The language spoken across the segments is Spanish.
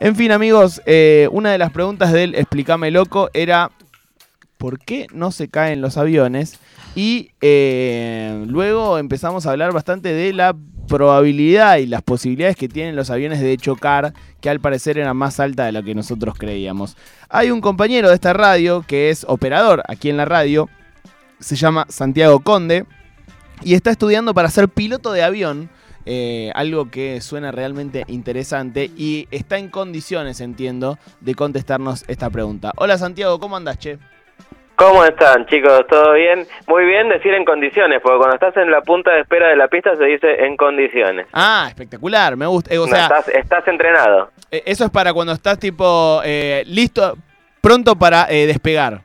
En fin, amigos, eh, una de las preguntas del Explícame Loco era ¿por qué no se caen los aviones? Y eh, luego empezamos a hablar bastante de la probabilidad y las posibilidades que tienen los aviones de chocar, que al parecer eran más altas de lo que nosotros creíamos. Hay un compañero de esta radio que es operador aquí en la radio, se llama Santiago Conde, y está estudiando para ser piloto de avión. Eh, algo que suena realmente interesante y está en condiciones, entiendo, de contestarnos esta pregunta. Hola Santiago, ¿cómo andas, che? ¿Cómo están, chicos? ¿Todo bien? Muy bien decir en condiciones, porque cuando estás en la punta de espera de la pista se dice en condiciones. Ah, espectacular, me gusta. Eh, o No, sea, estás, estás entrenado. eh, eso es para cuando estás tipo eh, listo, pronto para despegar.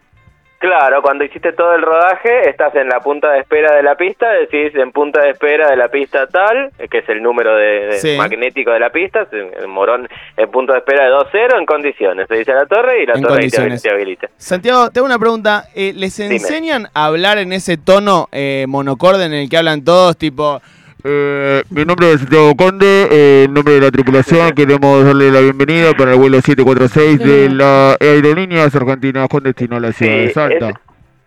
Claro, cuando hiciste todo el rodaje, estás en la punta de espera de la pista, decís en punta de espera de la pista tal, eh, que es el número de, de Sí. magnético de la pista, el morón en punto de espera de 2-0 en condiciones. Se dice a la torre y la En torre te, te habilita. Santiago, te hago una pregunta. eh, ¿Les Dime. enseñan a hablar en ese tono eh, monocorde en el que hablan todos, tipo... Eh, mi nombre es Santiago Conde, eh, en nombre de la tripulación queremos darle la bienvenida para el vuelo 746 de la Aerolíneas Argentinas con destino a la ciudad de Salta.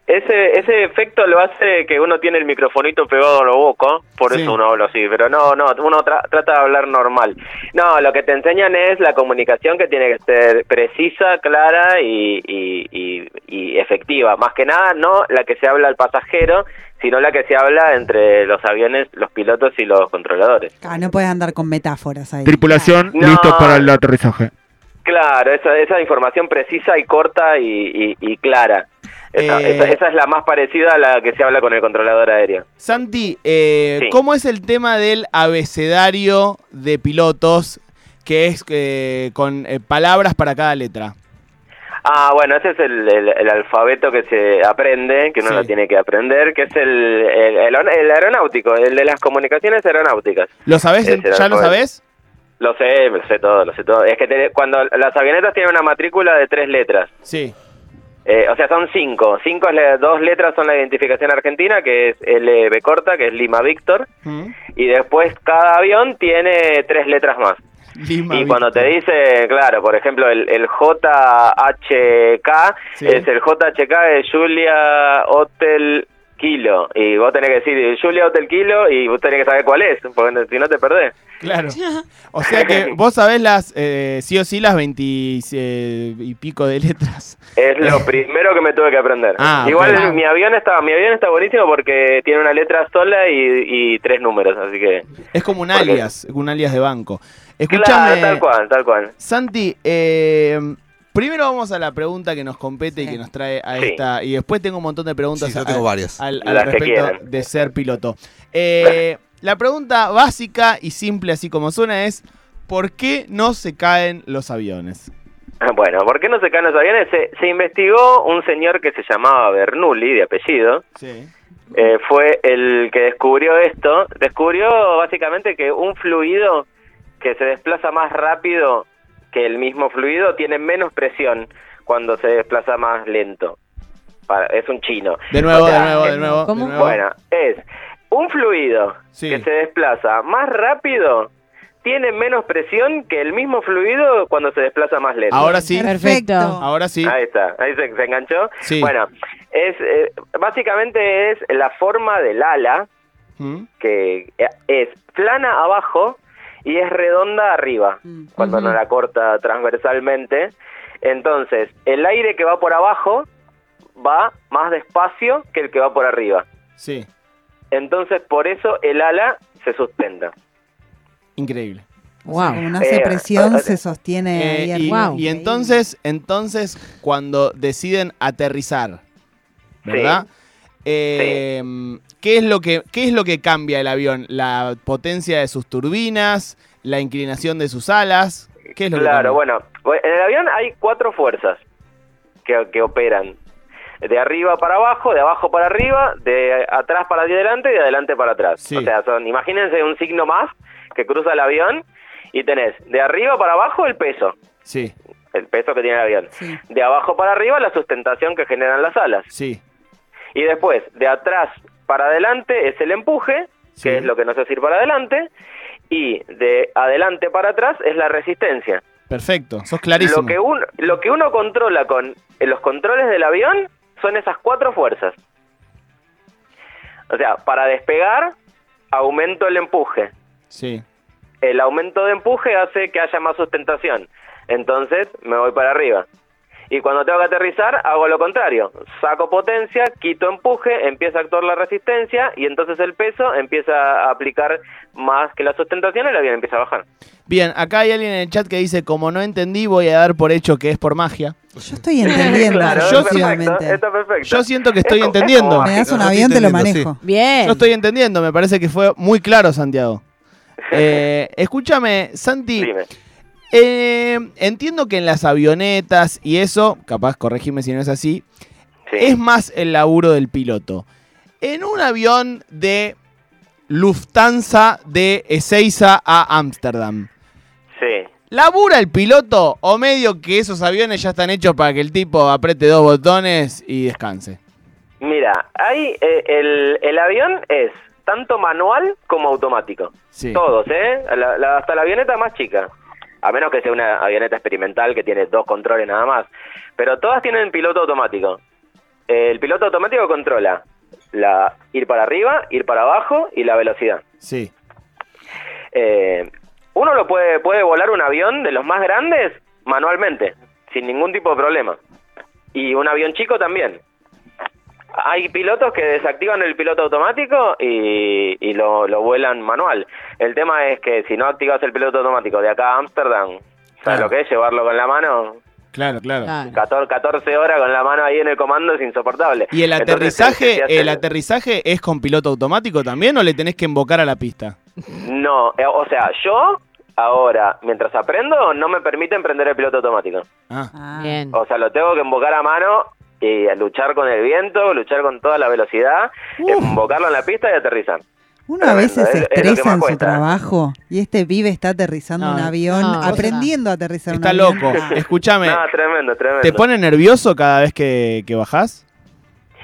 Es- Ese, ese efecto lo hace que uno tiene el microfonito pegado a la boca, por Sí. eso uno habla así, pero no, no, uno tra- trata de hablar normal. No, lo que te enseñan es la comunicación que tiene que ser precisa, clara y, y, y- y efectiva. Más que nada, no la que se habla al pasajero, sino la que se habla entre los aviones, los pilotos y los controladores. Ah, no puedes andar con metáforas ahí. Tripulación, No. listos para el aterrizaje. Claro, esa, esa información precisa y corta y, y- y clara. Esa, Eh. esa- esa es la más parecida a la que se habla con el controlador aéreo. Santi, eh, Sí. ¿cómo es el tema del abecedario de pilotos que es eh, con eh, palabras para cada letra? Ah, bueno, ese es el, el- el alfabeto que se aprende, que uno Sí. lo tiene que aprender, que es el, el, aeronáutico, el de las comunicaciones aeronáuticas. ¿Lo era ¿Ya lo sabés? Lo sé, lo sé todo, lo sé todo. Es que te- cuando las avionetas tienen una matrícula de tres letras, Sí. Eh, o sea, son cinco. Cinco, es la- dos letras son la identificación argentina, que es LB corta, que es Lima Víctor, ¿Mm? y después cada avión tiene tres letras más. Lima, Y cuando te dice, claro, por ejemplo, el, el JHK Sí. es el JHK de Julia Hotel Kilo. Y vos tenés que decir Julia Hotel Kilo y vos tenés que saber cuál es, porque si no te perdés. Claro. O sea que vos sabés las, eh, sí o sí, las 20 eh, y pico de letras. Es lo primero que me tuve que aprender. Ah, Igual mi avión está mi avión está buenísimo porque tiene una letra sola y, y tres números, así que... Es como un Porque- alias, un alias de banco. Escuchame, Claro, tal cual, tal cual. Santi, eh, primero vamos a la pregunta que nos compete y que nos trae a Sí. esta. Y después tengo un montón de preguntas Sí, yo a- tengo varias. al, al respecto de ser piloto. Eh, la pregunta básica y simple, así como suena, es: ¿por qué no se caen los aviones? Bueno, ¿por qué no se caen los aviones? Se, se investigó un señor que se llamaba Bernoulli, de apellido, Sí. eh, fue el que descubrió esto. Descubrió básicamente que un fluido que se desplaza más rápido que el mismo fluido tiene menos presión cuando se desplaza más lento. Para- es un chino. De nuevo, O sea, de nuevo, de nuevo. de ¿Cómo? nuevo. Bueno, es un fluido Sí. que se desplaza más rápido tiene menos presión que el mismo fluido cuando se desplaza más lento. Ahora sí, Perfecto. ahora sí. Ahí está, ahí se, se enganchó. Sí. Bueno, es eh, básicamente es la forma del ala ¿Mm? que eh, es plana abajo y es redonda arriba Mm. cuando no la corta transversalmente. Entonces, el aire que va por abajo va más despacio que el que va por arriba. Sí, Entonces, por eso el ala se sustenta. increíble. Como no hace Eh, presión, eh, se sostiene Eh, ahí y, entonces, entonces, cuando deciden aterrizar, ¿verdad? Eh, ¿qué, es lo que, ¿Qué es lo que cambia el avión? ¿La potencia de sus turbinas? ¿La inclinación de sus alas? ¿Qué es lo que Claro, bueno, en el avión hay cuatro fuerzas que, que operan. De arriba para abajo, de abajo para arriba, de atrás para adelante y de adelante para atrás. Sí. O sea, son, imagínense un signo más que cruza el avión y tenés de arriba para abajo el peso, Sí, el peso que tiene el avión. Sí. De abajo para arriba la sustentación que generan las alas. sí, Y después, de atrás para adelante es el empuje, Sí. que es lo que nos hace ir para adelante, y de adelante para atrás es la resistencia. Perfecto, sos clarísimo. Lo que, uno, lo que uno controla con los controles del avión son esas cuatro fuerzas. O sea, para despegar, aumento el empuje. Sí. El aumento de empuje hace que haya más sustentación. Entonces me voy para arriba. Y cuando tengo que aterrizar, hago lo contrario. Saco potencia, quito empuje, empieza a actuar la resistencia y entonces el peso empieza a aplicar más que la sustentación y el avión empieza a bajar. Bien, acá hay alguien en el chat que dice, como no entendí, voy a dar por hecho que es por magia. Yo estoy entendiendo. Claro, yo está efectivamente. perfecto, está perfecto. Yo siento que estoy Es entendiendo. es Me das un No, avión, te lo manejo. Bien. Yo estoy entendiendo, me parece que fue muy claro, Santiago. Eh, escúchame, Santi, Dime. Eh, entiendo que en las avionetas y eso, capaz corregime si no es así, Sí. es más el laburo del piloto. En un avión de Lufthansa de Ezeiza a Ámsterdam, Sí. ¿labura el piloto o medio que esos aviones ya están hechos para que el tipo apriete dos botones y descanse? Mira, hay, eh, el, el avión es tanto manual como automático. Sí. Todos, ¿eh? La- la- hasta la avioneta más chica. A menos que sea una avioneta experimental que tiene dos controles nada más. Pero todas tienen piloto automático. El piloto automático controla la ir para arriba, ir para abajo y la velocidad. Sí. Eh, uno lo puede, puede volar un avión de los más grandes manualmente, sin ningún tipo de problema. Y un avión chico también. Hay pilotos que desactivan el piloto automático y, y lo, lo vuelan manual. El tema es que si no activas el piloto automático de acá a Ámsterdam, ¿sabes Claro. lo que es? Llevarlo con la mano. Claro, claro. Claro. 14, 14 horas con la mano ahí en el comando es insoportable. ¿Y el aterrizaje, hace- el aterrizaje es con piloto automático también o le tenés que invocar a la pista? No, eh, o sea, yo ahora, mientras aprendo, no me permiten prender el piloto automático. Ah. Ah. Bien. O sea, lo tengo que invocar a mano y a luchar con el viento, luchar con toda la velocidad, invocarlo en la pista y aterrizar. Uno a veces se estresa en su trabajo y este pibe está aterrizando No, un avión, no, aprendiendo a aterrizar Está un avión. loco. Ah. Escúchame, No, tremendo, tremendo. ¿te pone nervioso cada vez que, que bajás?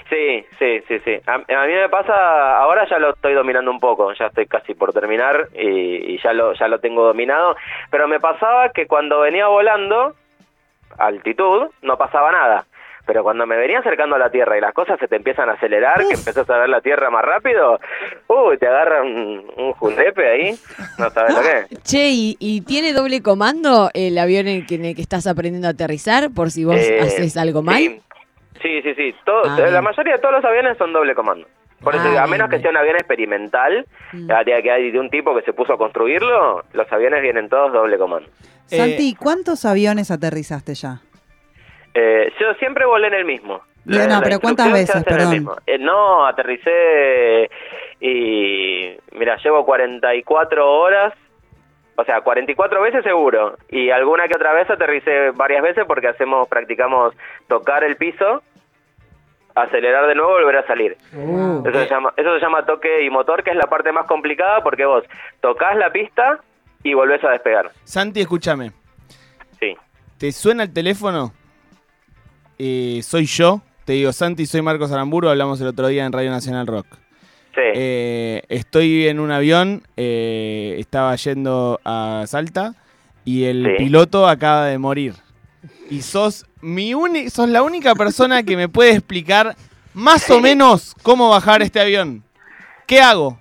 Sí, sí, sí, sí. A, a mí me pasa, ahora ya lo estoy dominando un poco, ya estoy casi por terminar y, y ya lo ya lo tengo dominado, pero me pasaba que cuando venía volando, a altitud, no pasaba nada. Pero cuando me venía acercando a la Tierra y las cosas se te empiezan a acelerar, que empezás a ver la Tierra más rápido, uy, te agarra un, un julepe ahí, no sabes lo que es. Che, ¿y, y tiene doble comando el avión en el que, en el que estás aprendiendo a aterrizar por si vos Eh, haces algo mal? Sí, sí, sí. sí. Todo- Ah, la mayoría de todos los aviones son doble comando. Por eso, Ah, a menos que sea un avión experimental, Mm. ya que que hay de un tipo que se puso a construirlo, los aviones vienen todos doble comando. Eh, Santi, ¿cuántos aviones aterrizaste ya? Eh, yo siempre volé en el mismo. No, pero ¿cuántas veces? Perdón. Eh, no, aterricé y... Mira, llevo 44 horas, o sea, 44 veces seguro. Y alguna que otra vez aterricé varias veces porque hacemos, practicamos tocar el piso, acelerar de nuevo y volver a salir. Uh, Eso se, llama, eso se llama toque y motor, que es la parte más complicada porque vos tocas la pista y volvés a despegar. Santi, escúchame. Sí. ¿Te suena el teléfono? Eh, soy yo. Te digo, Santi, soy Marcos Aramburu. Hablamos el otro día en Radio Nacional Rock. Sí. Eh, estoy en un avión. eh, estaba yendo a Salta. Y el Sí. piloto acaba de morir. Y sos, mi uni- sos la única persona que me puede explicar más o menos cómo bajar este avión. ¿Qué hago?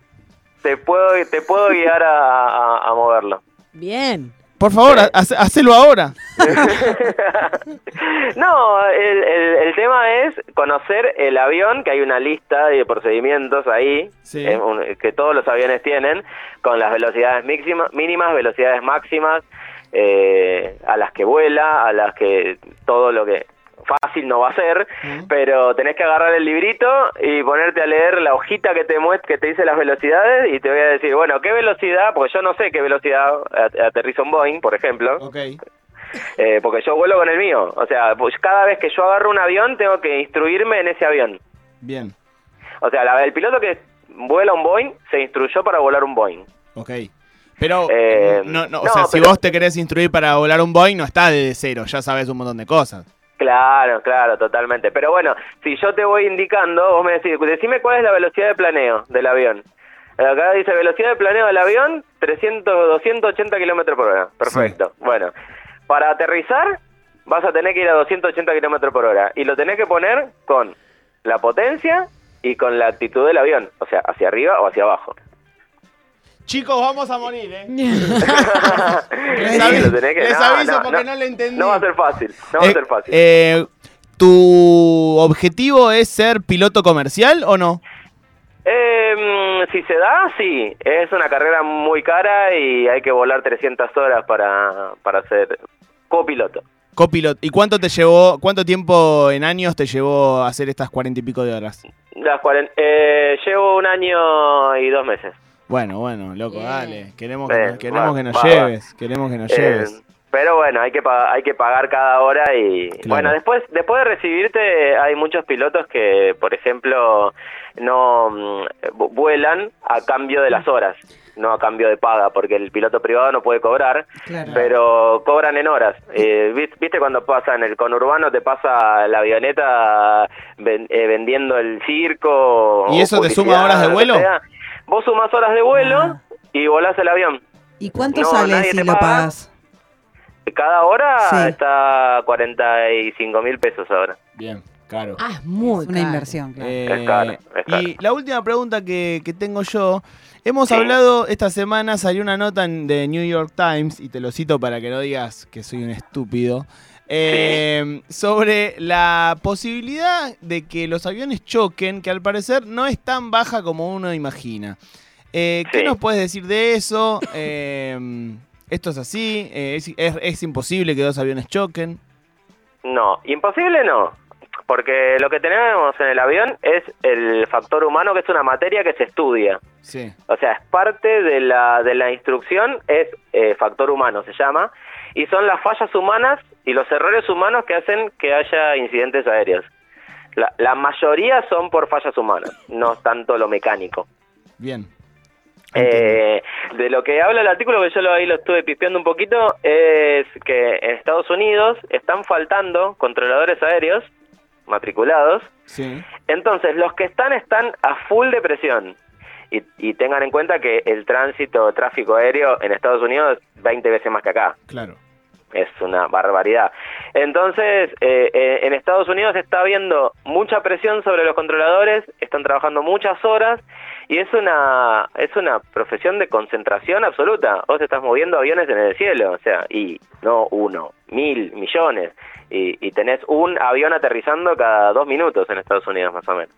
te puedo te puedo guiar a, a- a moverlo. bien. Por favor, hace- hacelo ahora. no, el, el- el tema es conocer el avión, que hay una lista de procedimientos ahí, Sí. eh, un- que todos los aviones tienen, con las velocidades mínimas, velocidades máximas, eh, a las que vuela, a las que todo lo que fácil no va a ser, pero tenés que agarrar el librito y ponerte a leer la hojita que te muestra, que te dice las velocidades y te voy a decir, bueno, ¿qué velocidad? Porque yo no sé qué velocidad at- aterriza un Boeing, por ejemplo. Ok. Eh, porque yo vuelo con el mío. O sea, pues cada vez que yo agarro un avión, tengo que instruirme en ese avión. Bien. O sea, la- el piloto que vuela un Boeing se instruyó para volar un Boeing. Ok. Pero, Eh, no, no, o no, sea, si pero- vos te querés instruir para volar un Boeing, no está desde cero, ya sabes un montón de cosas. Claro, claro, totalmente. Pero bueno, si yo te voy indicando, vos me decís, decime cuál es la velocidad de planeo del avión. Acá dice velocidad de planeo del avión, 300, 280 kilómetros por hora. Perfecto. Bueno, para aterrizar vas a tener que ir a 280 kilómetros por hora y lo tenés que poner con la potencia y con la actitud del avión, o sea, hacia arriba o hacia abajo. Chicos, vamos a morir, ¿eh? les aviso, tenés que- les no, aviso no, porque no, no le entendí. No va a ser fácil, no va Eh, a ser fácil. eh, ¿Tu objetivo es ser piloto comercial o no? Eh, si se da, sí. Es una carrera muy cara y hay que volar 300 horas para, para ser copiloto. Copiloto. ¿Y cuánto te llevó, cuánto tiempo en años te llevó a hacer estas cuarenta y pico de horas? Las cuaren- eh, llevo un año y dos meses. Bueno, bueno, loco, dale. Queremos que, nos- queremos que nos lleves. Queremos que nos Eh, lleves. pero bueno, hay que pa- hay que pagar cada hora y Claro. bueno, después después de recibirte hay muchos pilotos que, por ejemplo, no mm, vu- vuelan a cambio de las horas, no a cambio de paga, porque el piloto privado no puede cobrar, Claro. pero cobran en horas. Eh, ¿vis- ¿Viste cuando pasa en el conurbano te pasa la avioneta ven- eh, vendiendo el circo? ¿Y eso te suma horas de vuelo? sea? Vos sumás horas de vuelo Ah. y volás el avión. ¿Y cuánto No, sale si te lo paga. pagas? Cada hora Sí. está a 45 mil pesos ahora. Bien, caro. Ah, es muy Es una caro. inversión, claro. Eh, Es caro, es caro. Y la última pregunta que, que tengo yo. Hemos Sí. hablado, esta semana salió una nota en, de New York Times, y te lo cito para que no digas que soy un estúpido, eh, sobre la posibilidad de que los aviones choquen, que al parecer no es tan baja como uno imagina. Eh, ¿Qué Sí. nos puedes decir de eso? Eh, ¿Esto es así? Eh, es, es- es imposible que dos aviones choquen? No, imposible no. Porque lo que tenemos en el avión es el factor humano, que es una materia que se estudia. Sí. O sea, es parte de la, de la instrucción, es eh, factor humano, se llama, y son las fallas humanas y los errores humanos que hacen que haya incidentes aéreos. La, la mayoría son por fallas humanas, no tanto lo mecánico. Bien. Eh, de lo que habla el artículo, que yo lo, ahí lo estuve pispeando un poquito, es que en Estados Unidos están faltando controladores aéreos matriculados. Sí. Entonces, los que están están a full de presión. Y, y tengan en cuenta que el tránsito, tráfico aéreo en Estados Unidos es 20 veces más que acá. Claro. Es una barbaridad. Entonces, eh, eh, en Estados Unidos está habiendo mucha presión sobre los controladores, están trabajando muchas horas y es una es una profesión de concentración absoluta. Vos estás moviendo aviones en el cielo, o sea, y no uno, mil, millones. Y, y tenés un avión aterrizando cada dos minutos en Estados Unidos, más o menos.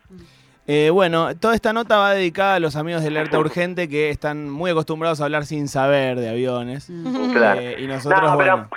Eh, bueno, toda esta nota va dedicada a los amigos de Alerta Urgente que están muy acostumbrados a hablar sin saber de aviones. Claro. Eh, y nosotros, No, pero, bueno.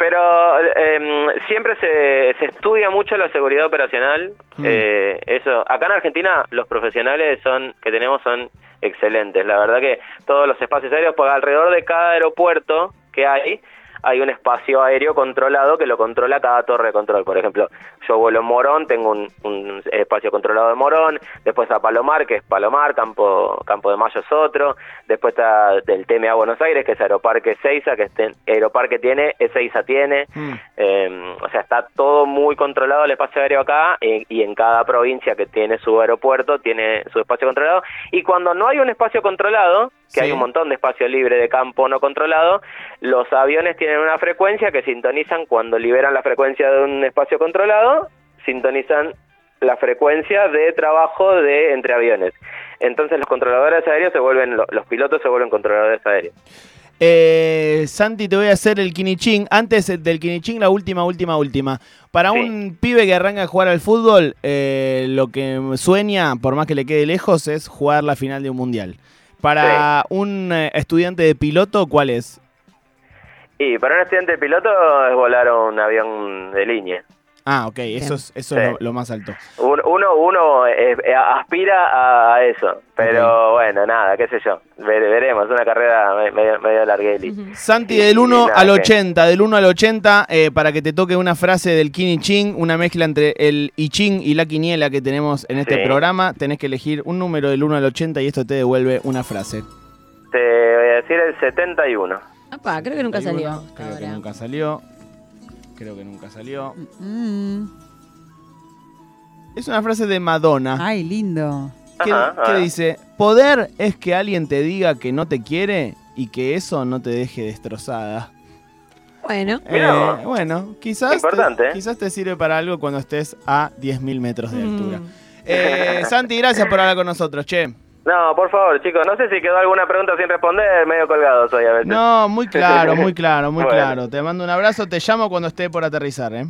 Pero em, siempre se, se estudia mucho la seguridad operacional. Mm. Eh, eso, acá en Argentina los profesionales son que tenemos son excelentes. La verdad que todos los espacios aéreos, porque alrededor de cada aeropuerto que hay, hay un espacio aéreo controlado que lo controla cada torre de control. Por ejemplo, yo vuelo en Morón, tengo un, un espacio controlado de Morón, después a Palomar, que es Palomar, Campo, Campo de Mayo es otro, después está del TMA Buenos Aires, que es Aeroparque Seiza, que este, Aeroparque tiene, Ezeiza tiene, Mm. eh, o sea, está todo muy controlado el espacio aéreo acá eh, y en cada provincia que tiene su aeropuerto tiene su espacio controlado. Y cuando no hay un espacio controlado, que Sí. hay un montón de espacio libre de campo no controlado, los aviones tienen una frecuencia que sintonizan cuando liberan la frecuencia de un espacio controlado, sintonizan la frecuencia de trabajo de entre aviones. Entonces los controladores aéreos se vuelven, lo- los pilotos se vuelven controladores aéreos. Eh, Santi, te voy a hacer el quinichín. Antes del quinichín, la última, última, última. Para Sí. un pibe que arranca a jugar al fútbol, eh, lo que sueña, por más que le quede lejos, es jugar la final de un mundial. Para un eh, estudiante de piloto, ¿cuál es? Y para un estudiante de piloto es volar un avión de línea. Ah, ok, eso es, eso es lo, lo más alto. Un- Uno, uno eh, eh, aspira a eso, pero bueno, nada, qué sé yo. Vere- veremos, una carrera me- medio, medio largueli. Santi, Sí, del 1 nada al que- 80, del 1 al 80, eh, para que te toque una frase del quinichín, una mezcla entre el ichín y la quiniela que tenemos en este Sí. programa, tenés que elegir un número del 1 al 80 y esto te devuelve una frase. Te voy a decir el 71. Apa, creo que nunca salió. Creo que nunca salió. Creo que nunca salió. Mm. Es una frase de Madonna. Ay, lindo. que, Ajá, que dice, poder es que alguien te diga que no te quiere y que eso no te deje destrozada. Bueno, Eh, bueno, quizás Importante, te, ¿eh? quizás te sirve para algo cuando estés a 10.000 metros de Mm. altura. Eh, Santi, gracias por hablar con nosotros, che. No, por favor, chicos, no sé si quedó alguna pregunta sin responder, medio colgado soy a veces. No, muy claro, muy claro, muy Bueno. claro. Te mando un abrazo, te llamo cuando esté por aterrizar, ¿eh?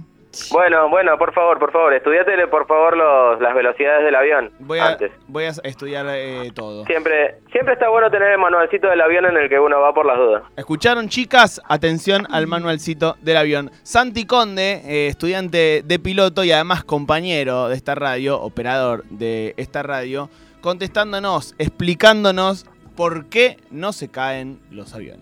Bueno, bueno, por favor, por favor, estudiátele por favor los, las velocidades del avión Voy a, antes. voy a estudiar eh, todo. Siempre, siempre está bueno tener el manualcito del avión en el que uno va por las dudas. ¿Escucharon, chicas? Atención al manualcito del avión. Santi Conde, eh, estudiante de piloto y además compañero de esta radio, operador de esta radio, contestándonos, explicándonos por qué no se caen los aviones.